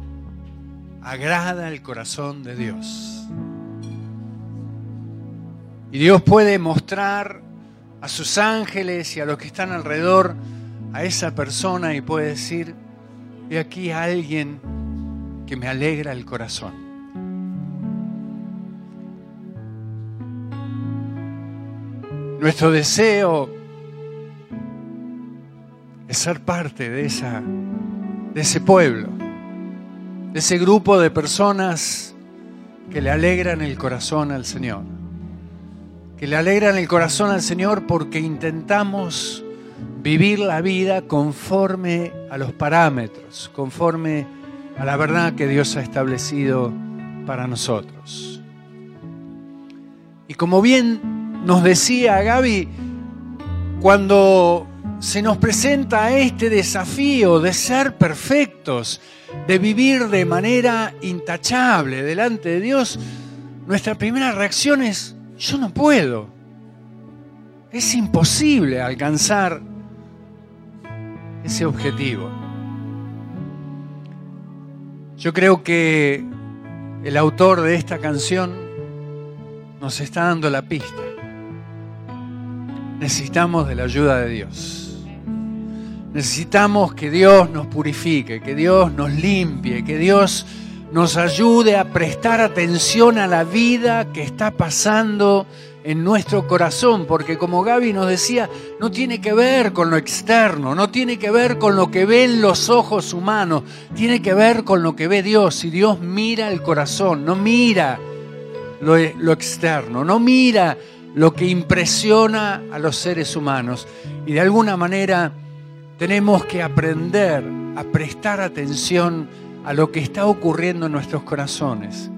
agrada el corazón de Dios. Y Dios puede mostrar a sus ángeles y a los que están alrededor a esa persona y puede decir, he aquí a alguien que me alegra el corazón. Nuestro deseo es ser parte de, esa, de ese pueblo, de ese grupo de personas que le alegran el corazón al Señor. Que le alegran el corazón al Señor porque intentamos vivir la vida conforme a los parámetros, conforme a la verdad que Dios ha establecido para nosotros. Y como bien nos decía Gaby, cuando se nos presenta este desafío de ser perfectos, de vivir de manera intachable delante de Dios, nuestra primera reacción es, yo no puedo. Es imposible alcanzar ese objetivo. Yo creo que el autor de esta canción nos está dando la pista necesitamos de la ayuda de Dios. Necesitamos que Dios nos purifique, que Dios nos limpie, que Dios nos ayude a prestar atención a la vida que está pasando en nuestro corazón, porque como Gaby nos decía, no tiene que ver con lo externo, no tiene que ver con lo que ven los ojos humanos, tiene que ver con lo que ve Dios. Y Dios mira el corazón, no mira lo, lo externo, no mira lo que impresiona a los seres humanos. Y de alguna manera tenemos que aprender a prestar atención a lo que está ocurriendo en nuestros corazones.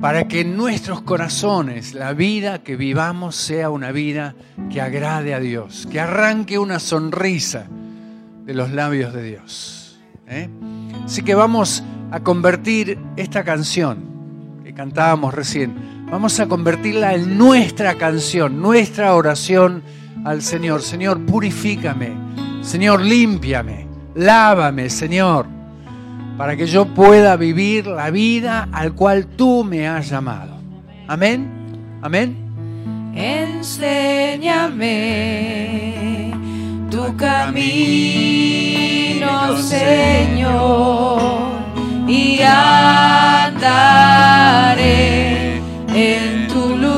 Para que en nuestros corazones la vida que vivamos sea una vida que agrade a Dios, que arranque una sonrisa de los labios de Dios. ¿eh? Así que vamos a convertir esta canción que cantábamos recién Vamos a convertirla en nuestra canción, nuestra oración al Señor. Señor, purifícame. Señor, límpiame. Lávame, Señor, para que yo pueda vivir la vida al cual tú me has llamado. Amén. Amén. Enséñame tu camino, Señor, y andaré en tu luz.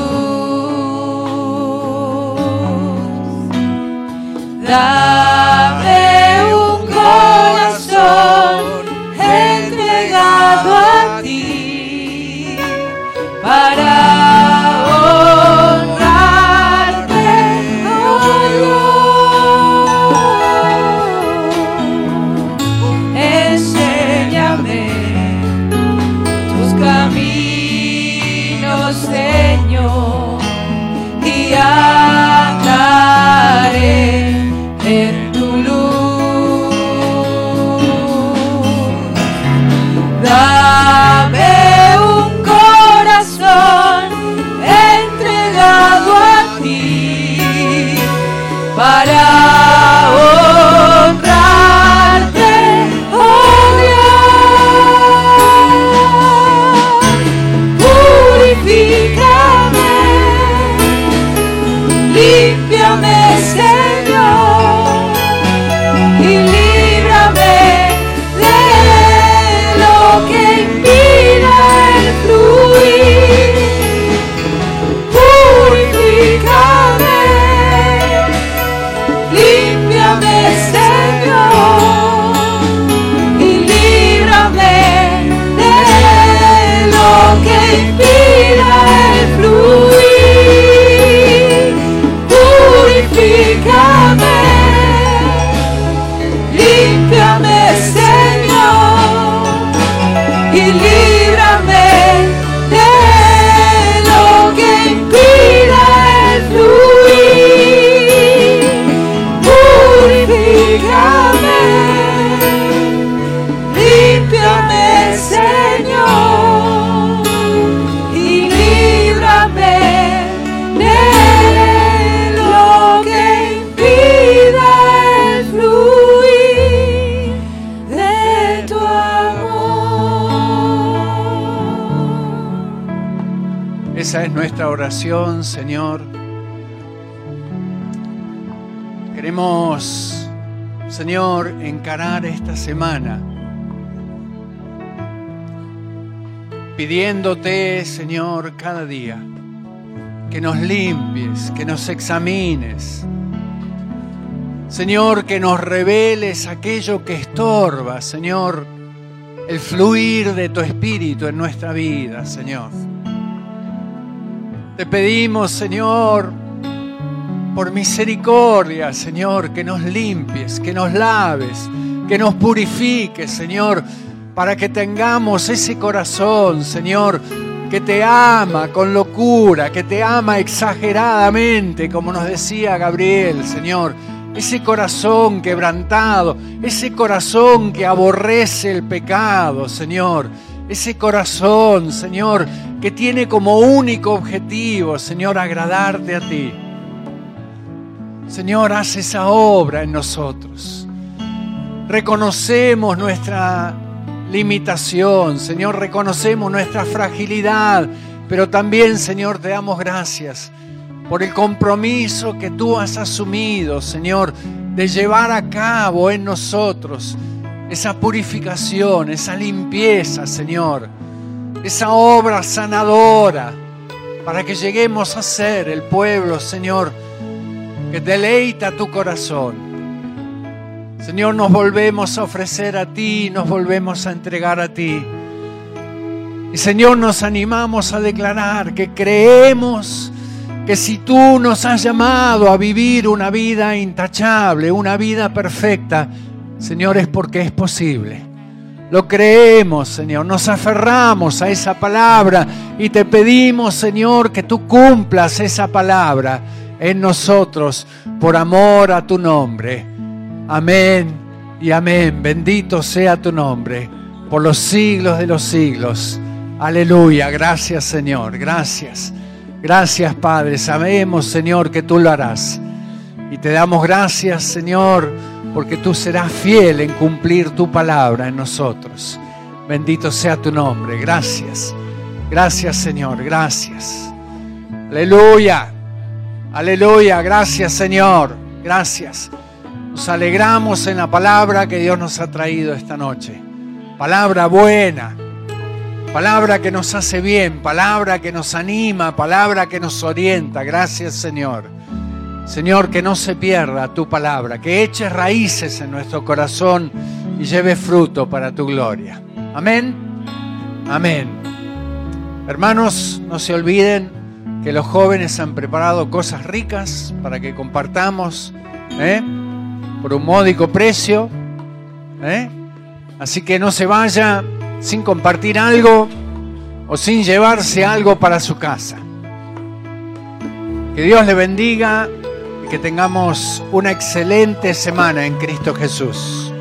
Señor, encarar esta semana pidiéndote, Señor, cada día que nos limpies, que nos examines. Señor, que nos reveles aquello que estorba, Señor, el fluir de tu espíritu en nuestra vida, Señor. Te pedimos, Señor, por misericordia, Señor, que nos limpies, que nos laves, que nos purifiques, Señor, para que tengamos ese corazón, Señor, que te ama con locura, que te ama exageradamente, como nos decía Gabriel, Señor. Ese corazón quebrantado, ese corazón que aborrece el pecado, Señor. Ese corazón, Señor, que tiene como único objetivo, Señor, agradarte a ti. Señor, haz esa obra en nosotros. Reconocemos nuestra limitación, Señor, reconocemos nuestra fragilidad, pero también, Señor, te damos gracias por el compromiso que tú has asumido, Señor, de llevar a cabo en nosotros esa purificación, esa limpieza, Señor, esa obra sanadora, para que lleguemos a ser el pueblo, Señor, que deleita tu corazón. Señor, nos volvemos a ofrecer a ti, nos volvemos a entregar a ti. Y Señor, nos animamos a declarar que creemos que si tú nos has llamado a vivir una vida intachable, una vida perfecta, Señor, es porque es posible. Lo creemos, Señor, nos aferramos a esa palabra y te pedimos, Señor, que tú cumplas esa palabra en nosotros por amor a tu nombre. Amén y amén. Bendito sea tu nombre por los siglos de los siglos. Aleluya. Gracias Señor. Gracias. Gracias Padre. Sabemos Señor que tú lo harás. Y te damos gracias Señor porque tú serás fiel en cumplir tu palabra en nosotros. Bendito sea tu nombre. Gracias. Gracias Señor. Gracias. Aleluya. Aleluya, gracias Señor, gracias. Nos alegramos en la palabra que Dios nos ha traído esta noche. Palabra buena, palabra que nos hace bien, palabra que nos anima, palabra que nos orienta. Gracias Señor. Señor, que no se pierda tu palabra, que eches raíces en nuestro corazón y lleve fruto para tu gloria. Amén. Amén. Hermanos, no se olviden que los jóvenes han preparado cosas ricas para que compartamos ¿eh? por un módico precio. ¿eh? Así que no se vaya sin compartir algo o sin llevarse algo para su casa. Que Dios le bendiga y que tengamos una excelente semana en Cristo Jesús.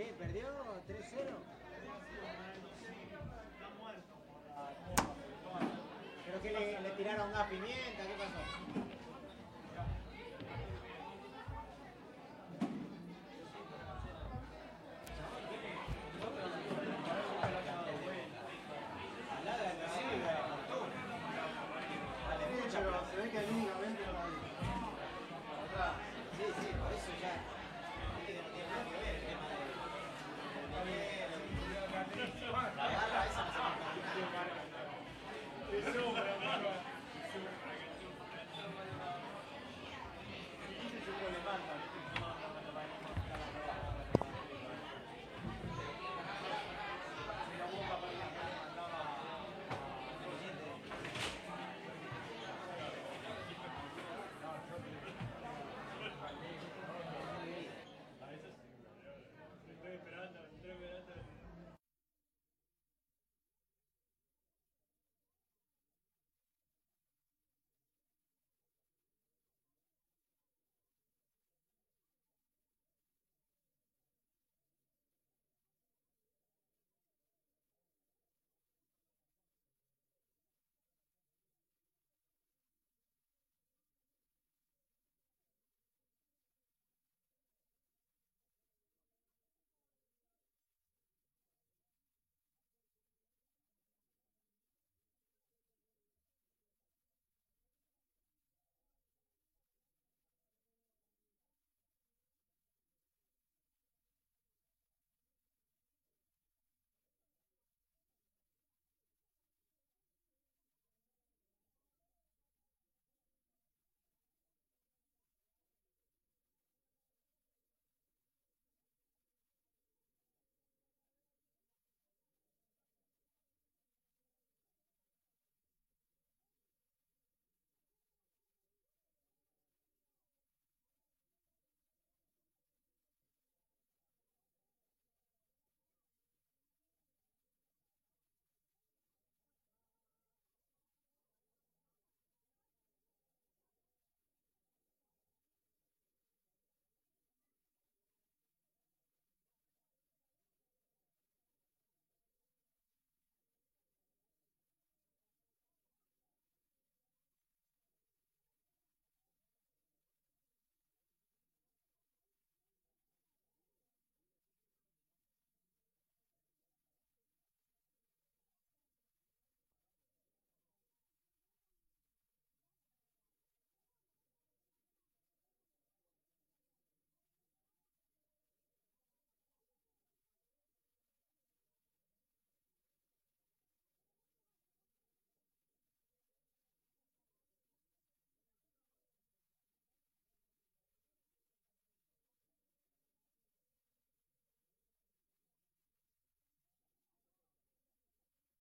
Sí, perdió 3-0. Creo que le, le tiraron una pimienta, ¿qué pasó?